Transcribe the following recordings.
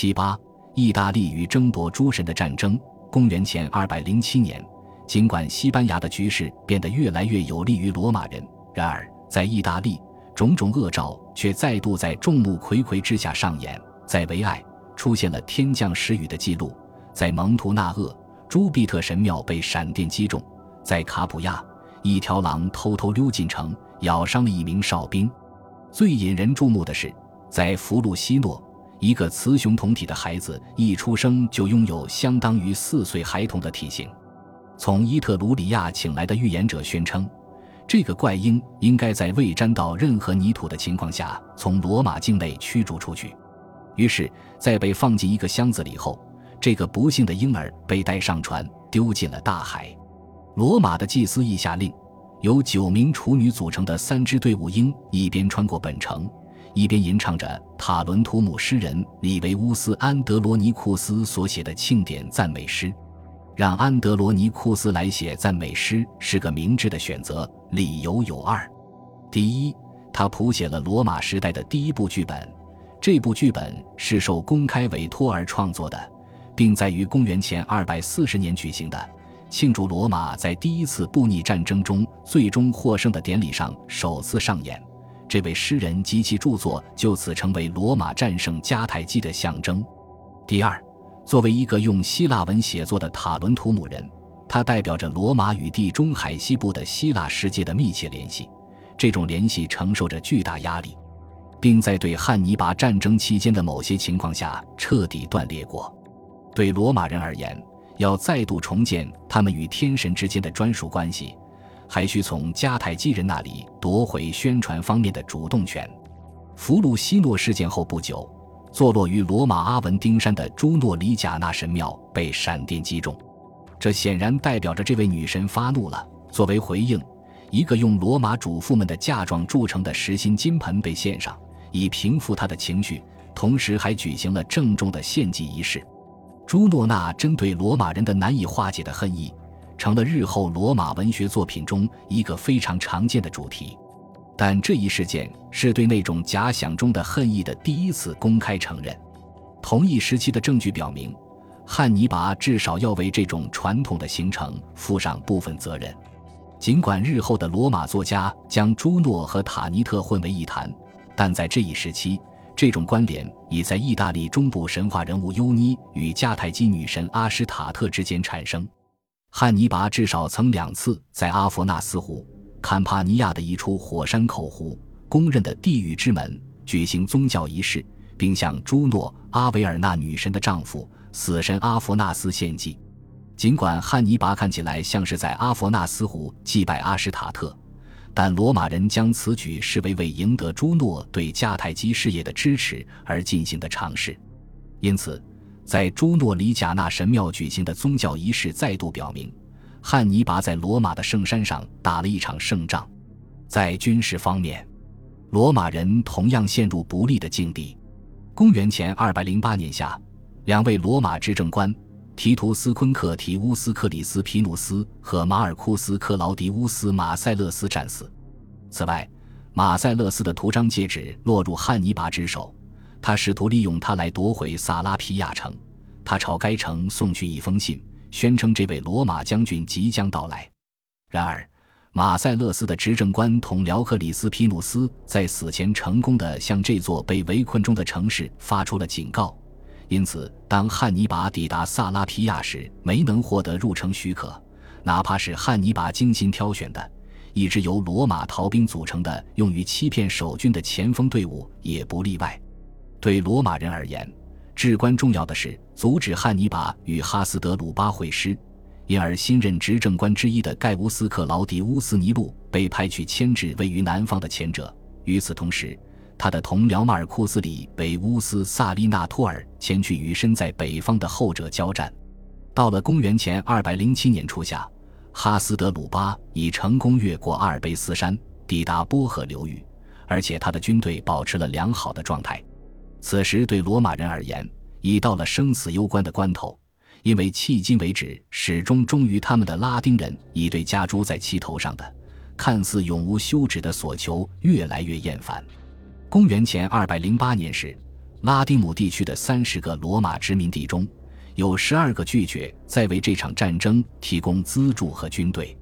七八，意大利与争夺诸神的战争。公元前二百零七年，尽管西班牙的局势变得越来越有利于罗马人，然而在意大利，种种恶兆却再度在众目睽睽之下上演。在维埃，出现了天降时雨的记录；在蒙图纳厄，朱庇特神庙被闪电击中；在卡普亚，一条狼偷偷溜进城，咬伤了一名哨兵。最引人注目的是，在弗鲁西诺。一个雌雄同体的孩子一出生就拥有相当于四岁孩童的体型。从伊特鲁里亚请来的预言者宣称，这个怪婴应该在未沾到任何泥土的情况下从罗马境内驱逐出去。于是，在被放进一个箱子里后，这个不幸的婴儿被带上船，丢进了大海。罗马的祭司亦下令，由九名处女组成的三支队伍鹰一边穿过本城。一边吟唱着塔伦图姆诗人里维乌斯·安德罗尼库斯所写的庆典赞美诗，让安德罗尼库斯来写赞美诗是个明智的选择。理由有二：第一，他谱写了罗马时代的第一部剧本，这部剧本是受公开委托而创作的，并在于公元前240年举行的庆祝罗马在第一次布匿战争中最终获胜的典礼上首次上演。这位诗人及其著作就此成为罗马战胜迦太基的象征。第二，作为一个用希腊文写作的塔伦图姆人，他代表着罗马与地中海西部的希腊世界的密切联系。这种联系承受着巨大压力，并在对汉尼拔战争期间的某些情况下彻底断裂过。对罗马人而言，要再度重建他们与天神之间的专属关系。还需从迦太基人那里夺回宣传方面的主动权。弗鲁西诺事件后不久，坐落于罗马阿文丁山的朱诺里贾纳神庙被闪电击中，这显然代表着这位女神发怒了。作为回应，一个用罗马主妇们的嫁妆铸成的实心金盆被献上，以平复她的情绪，同时还举行了郑重的献祭仪式。朱诺娜针对罗马人的难以化解的恨意。成了日后罗马文学作品中一个非常常见的主题，但这一事件是对那种假想中的恨意的第一次公开承认。同一时期的证据表明，汉尼拔至少要为这种传统的形成负上部分责任。尽管日后的罗马作家将朱诺和塔尼特混为一谈，但在这一时期，这种关联已在意大利中部神话人物尤尼与迦太基女神阿什塔特之间产生。汉尼拔至少曾两次在阿佛纳斯湖、坎帕尼亚的一处火山口湖（公认的地狱之门）举行宗教仪式，并向朱诺·阿维尔纳女神的丈夫死神阿弗纳斯献祭。尽管汉尼拔看起来像是在阿佛纳斯湖祭拜阿什塔特，但罗马人将此举视为为赢得朱诺对迦太基事业的支持而进行的尝试，因此。在朱诺里贾纳神庙举行的宗教仪式再度表明，汉尼拔在罗马的圣山上打了一场胜仗。在军事方面，罗马人同样陷入不利的境地。公元前208年夏，两位罗马执政官提图斯·昆克提乌斯·克里斯皮努斯和马尔库斯·克劳迪乌斯·马塞勒斯战死。此外，马塞勒斯的图章戒指落入汉尼拔之手。他试图利用它来夺回萨拉皮亚城，他朝该城送去一封信，宣称这位罗马将军即将到来。然而，马塞勒斯的执政官同辽克里斯皮努斯在死前成功的向这座被围困中的城市发出了警告，因此，当汉尼拔抵达萨拉皮亚时，没能获得入城许可，哪怕是汉尼拔精心挑选的一支由罗马逃兵组成的用于欺骗守军的前锋队伍也不例外。对罗马人而言，至关重要的是阻止汉尼拔与哈斯德鲁巴会师，因而新任执政官之一的盖乌斯·克劳迪乌斯·尼禄被派去牵制位于南方的前者。与此同时，他的同僚马尔库斯·里维乌斯·萨利纳托尔前去与身在北方的后者交战。到了公元前207年初夏，哈斯德鲁巴已成功越过阿尔卑斯山，抵达波河流域，而且他的军队保持了良好的状态。此时对罗马人而言，已到了生死攸关的关头，因为迄今为止始终忠于他们的拉丁人，已对加诸在其头上的看似永无休止的索求越来越厌烦。公元前二百零八年时，拉丁姆地区的三十个罗马殖民地中，有十二个拒绝再为这场战争提供资助和军队。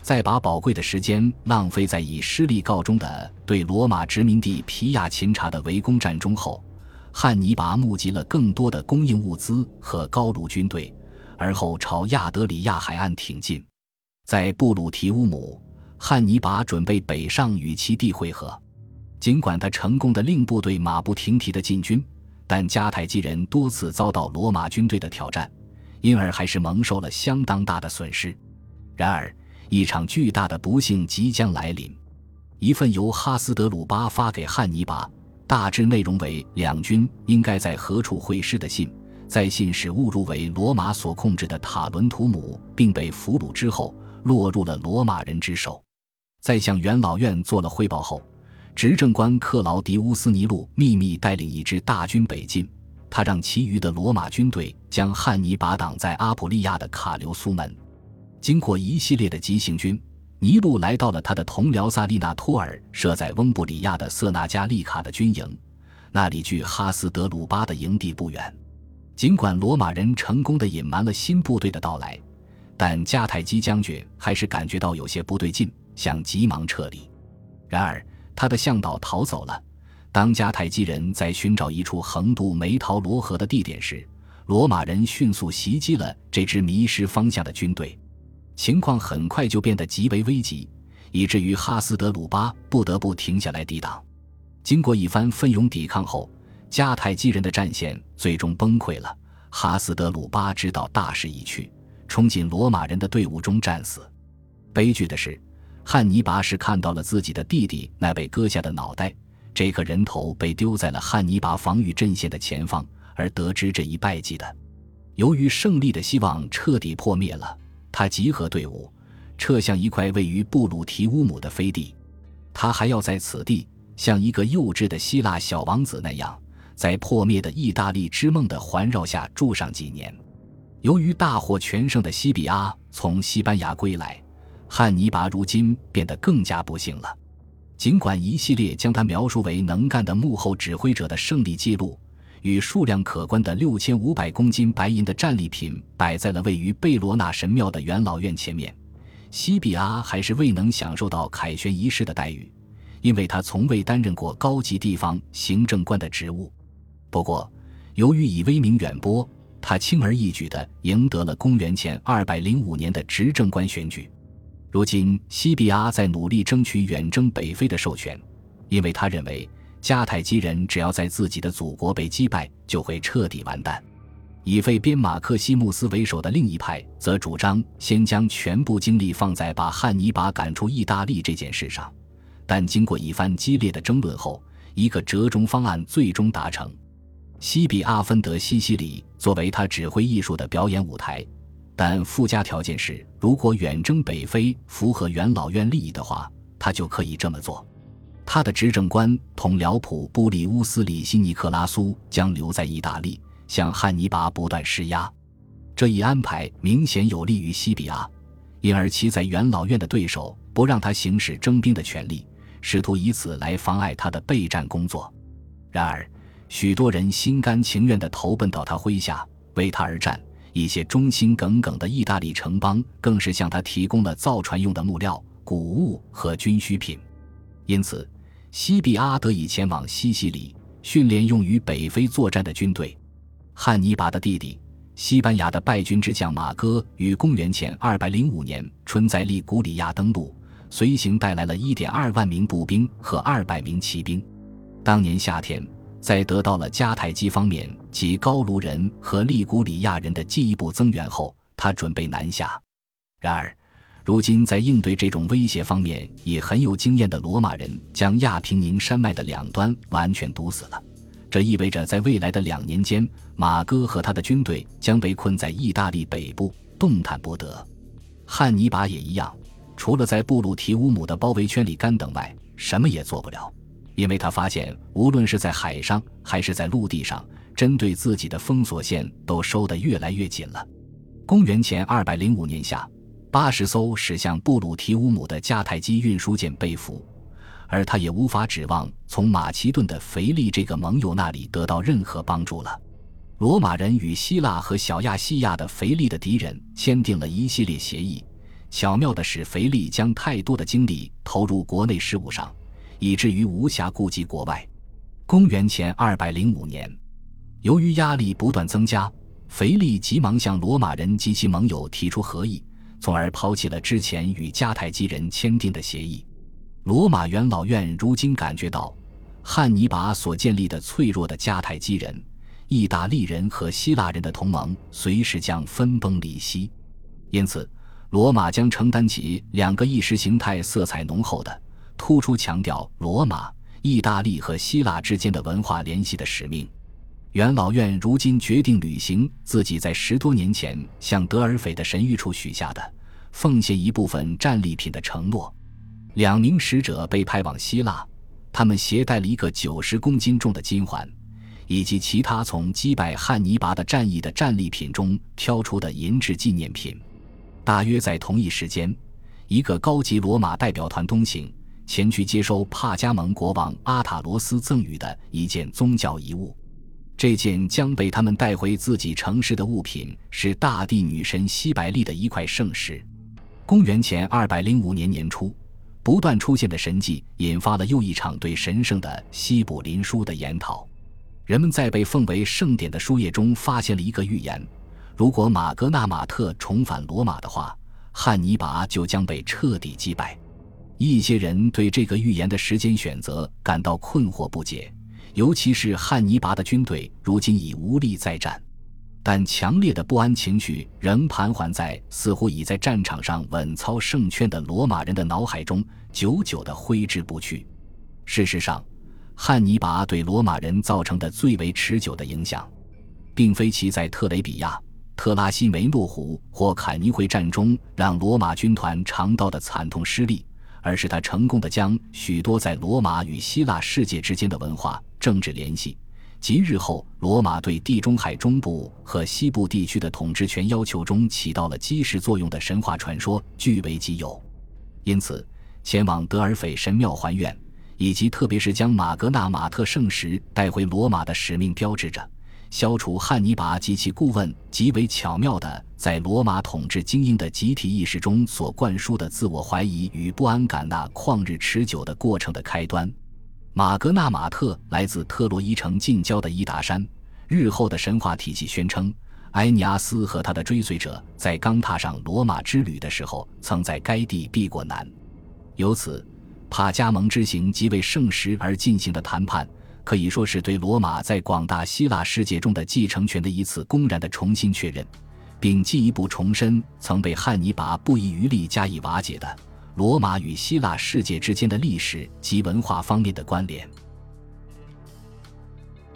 在把宝贵的时间浪费在以失利告终的对罗马殖民地皮亚琴察的围攻战中后，汉尼拔募集了更多的供应物资和高卢军队，而后朝亚德里亚海岸挺进。在布鲁提乌姆，汉尼拔准备北上与其地会合。尽管他成功的令部队马不停蹄的进军，但迦太基人多次遭到罗马军队的挑战，因而还是蒙受了相当大的损失。然而，一场巨大的不幸即将来临。一份由哈斯德鲁巴发给汉尼拔，大致内容为两军应该在何处会师的信，在信使误入为罗马所控制的塔伦图姆，并被俘虏之后，落入了罗马人之手。在向元老院做了汇报后，执政官克劳迪乌斯尼禄秘密带领一支大军北进，他让其余的罗马军队将汉尼拔挡在阿普利亚的卡留苏门。经过一系列的急行军，尼禄来到了他的同僚萨利纳托尔设在翁布里亚的瑟纳加利卡的军营，那里距哈斯德鲁巴的营地不远。尽管罗马人成功的隐瞒了新部队的到来，但迦太基将军还是感觉到有些不对劲，想急忙撤离。然而他的向导逃走了。当迦太基人在寻找一处横渡梅陶罗河的地点时，罗马人迅速袭击了这支迷失方向的军队。情况很快就变得极为危急，以至于哈斯德鲁巴不得不停下来抵挡。经过一番奋勇抵抗后，迦太基人的战线最终崩溃了。哈斯德鲁巴知道大势已去，冲进罗马人的队伍中战死。悲剧的是，汉尼拔是看到了自己的弟弟那被割下的脑袋，这颗人头被丢在了汉尼拔防御阵线的前方，而得知这一败绩的。由于胜利的希望彻底破灭了。他集合队伍，撤向一块位于布鲁提乌姆的飞地。他还要在此地像一个幼稚的希腊小王子那样，在破灭的意大利之梦的环绕下住上几年。由于大获全胜的西比阿从西班牙归来，汉尼拔如今变得更加不幸了。尽管一系列将他描述为能干的幕后指挥者的胜利记录。与数量可观的六千五百公斤白银的战利品摆在了位于贝罗纳神庙的元老院前面，西比阿还是未能享受到凯旋仪式的待遇，因为他从未担任过高级地方行政官的职务。不过，由于以威名远播，他轻而易举地赢得了公元前二百零五年的执政官选举。如今，西比阿在努力争取远征北非的授权，因为他认为。迦太基人只要在自己的祖国被击败，就会彻底完蛋。以费边马克西穆斯为首的另一派则主张先将全部精力放在把汉尼拔赶出意大利这件事上。但经过一番激烈的争论后，一个折中方案最终达成：西比阿芬德西西里作为他指挥艺术的表演舞台，但附加条件是，如果远征北非符合元老院利益的话，他就可以这么做。他的执政官同辽普布里乌斯里希尼克拉苏将留在意大利，向汉尼拔不断施压。这一安排明显有利于西比亚，因而其在元老院的对手不让他行使征兵的权利，试图以此来妨碍他的备战工作。然而，许多人心甘情愿地投奔到他麾下，为他而战。一些忠心耿耿的意大利城邦更是向他提供了造船用的木料、谷物和军需品。因此，西比阿得以前往西西里训练用于北非作战的军队。汉尼拔的弟弟，西班牙的败军之将马戈，于公元前205年春在利古里亚登陆，随行带来了一点二万名步兵和二百名骑兵。当年夏天，在得到了迦太基方面及高卢人和利古里亚人的进一步增援后，他准备南下。然而，如今，在应对这种威胁方面也很有经验的罗马人，将亚平宁山脉的两端完全堵死了。这意味着，在未来的两年间，马哥和他的军队将被困在意大利北部，动弹不得。汉尼拔也一样，除了在布鲁提乌姆的包围圈里干等外，什么也做不了，因为他发现，无论是在海上还是在陆地上，针对自己的封锁线都收得越来越紧了。公元前二百零五年夏。八十艘驶向布鲁提乌姆的迦太基运输舰被俘，而他也无法指望从马其顿的腓力这个盟友那里得到任何帮助了。罗马人与希腊和小亚细亚的腓力的敌人签订了一系列协议，巧妙的使腓力将太多的精力投入国内事务上，以至于无暇顾及国外。公元前二百零五年，由于压力不断增加，腓力急忙向罗马人及其盟友提出和议，从而抛弃了之前与迦太基人签订的协议。罗马元老院如今感觉到，汉尼拔所建立的脆弱的迦太基人、意大利人和希腊人的同盟随时将分崩离析，因此，罗马将承担起两个意识形态色彩浓厚的、突出强调罗马、意大利和希腊之间的文化联系的使命。元老院如今决定履行自己在十多年前向德尔斐的神谕处许下的奉献一部分战利品的承诺。两名使者被派往希腊，他们携带了一个九十公斤重的金环，以及其他从击败汉尼拔的战役的战利品中挑出的银质纪念品。大约在同一时间，一个高级罗马代表团东行，前去接收帕加蒙国王阿塔罗斯赠予的一件宗教遗物。这件将被他们带回自己城市的物品是大地女神西百利的一块圣石。公元前二百零五年年初。不断出现的神迹引发了又一场对神圣的西卜林书的研讨。人们在被奉为圣典的书页中发现了一个预言：如果马格纳马特重返罗马的话，汉尼拔就将被彻底击败。一些人对这个预言的时间选择感到困惑不解，尤其是汉尼拔的军队如今已无力再战。但强烈的不安情绪仍盘桓在似乎已在战场上稳操胜券的罗马人的脑海中，久久的挥之不去。事实上，汉尼拔对罗马人造成的最为持久的影响，并非其在特雷比亚、特拉西梅诺湖或坎尼会战中让罗马军团尝到的惨痛失利，而是他成功的将许多在罗马与希腊世界之间的文化、政治联系。及日后罗马对地中海中部和西部地区的统治权要求中起到了基石作用的神话传说据为己有，因此前往德尔斐神庙还愿，以及特别是将马格纳马特圣石带回罗马的使命，标志着消除汉尼拔及其顾问极为巧妙的在罗马统治精英的集体意识中所灌输的自我怀疑与不安感那旷日持久的过程的开端。马格纳马特来自特洛伊城近郊的伊达山。日后的神话体系宣称，埃尼阿斯和他的追随者在刚踏上罗马之旅的时候，曾在该地避过难。由此，帕加蒙之行即为圣石而进行的谈判，可以说是对罗马在广大希腊世界中的继承权的一次公然的重新确认，并进一步重申曾被汉尼拔不遗余力加以瓦解的。罗马与希腊世界之间的历史及文化方面的关联。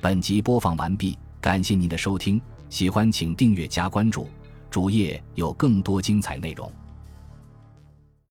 本集播放完毕，感谢您的收听，喜欢请订阅加关注，主页有更多精彩内容。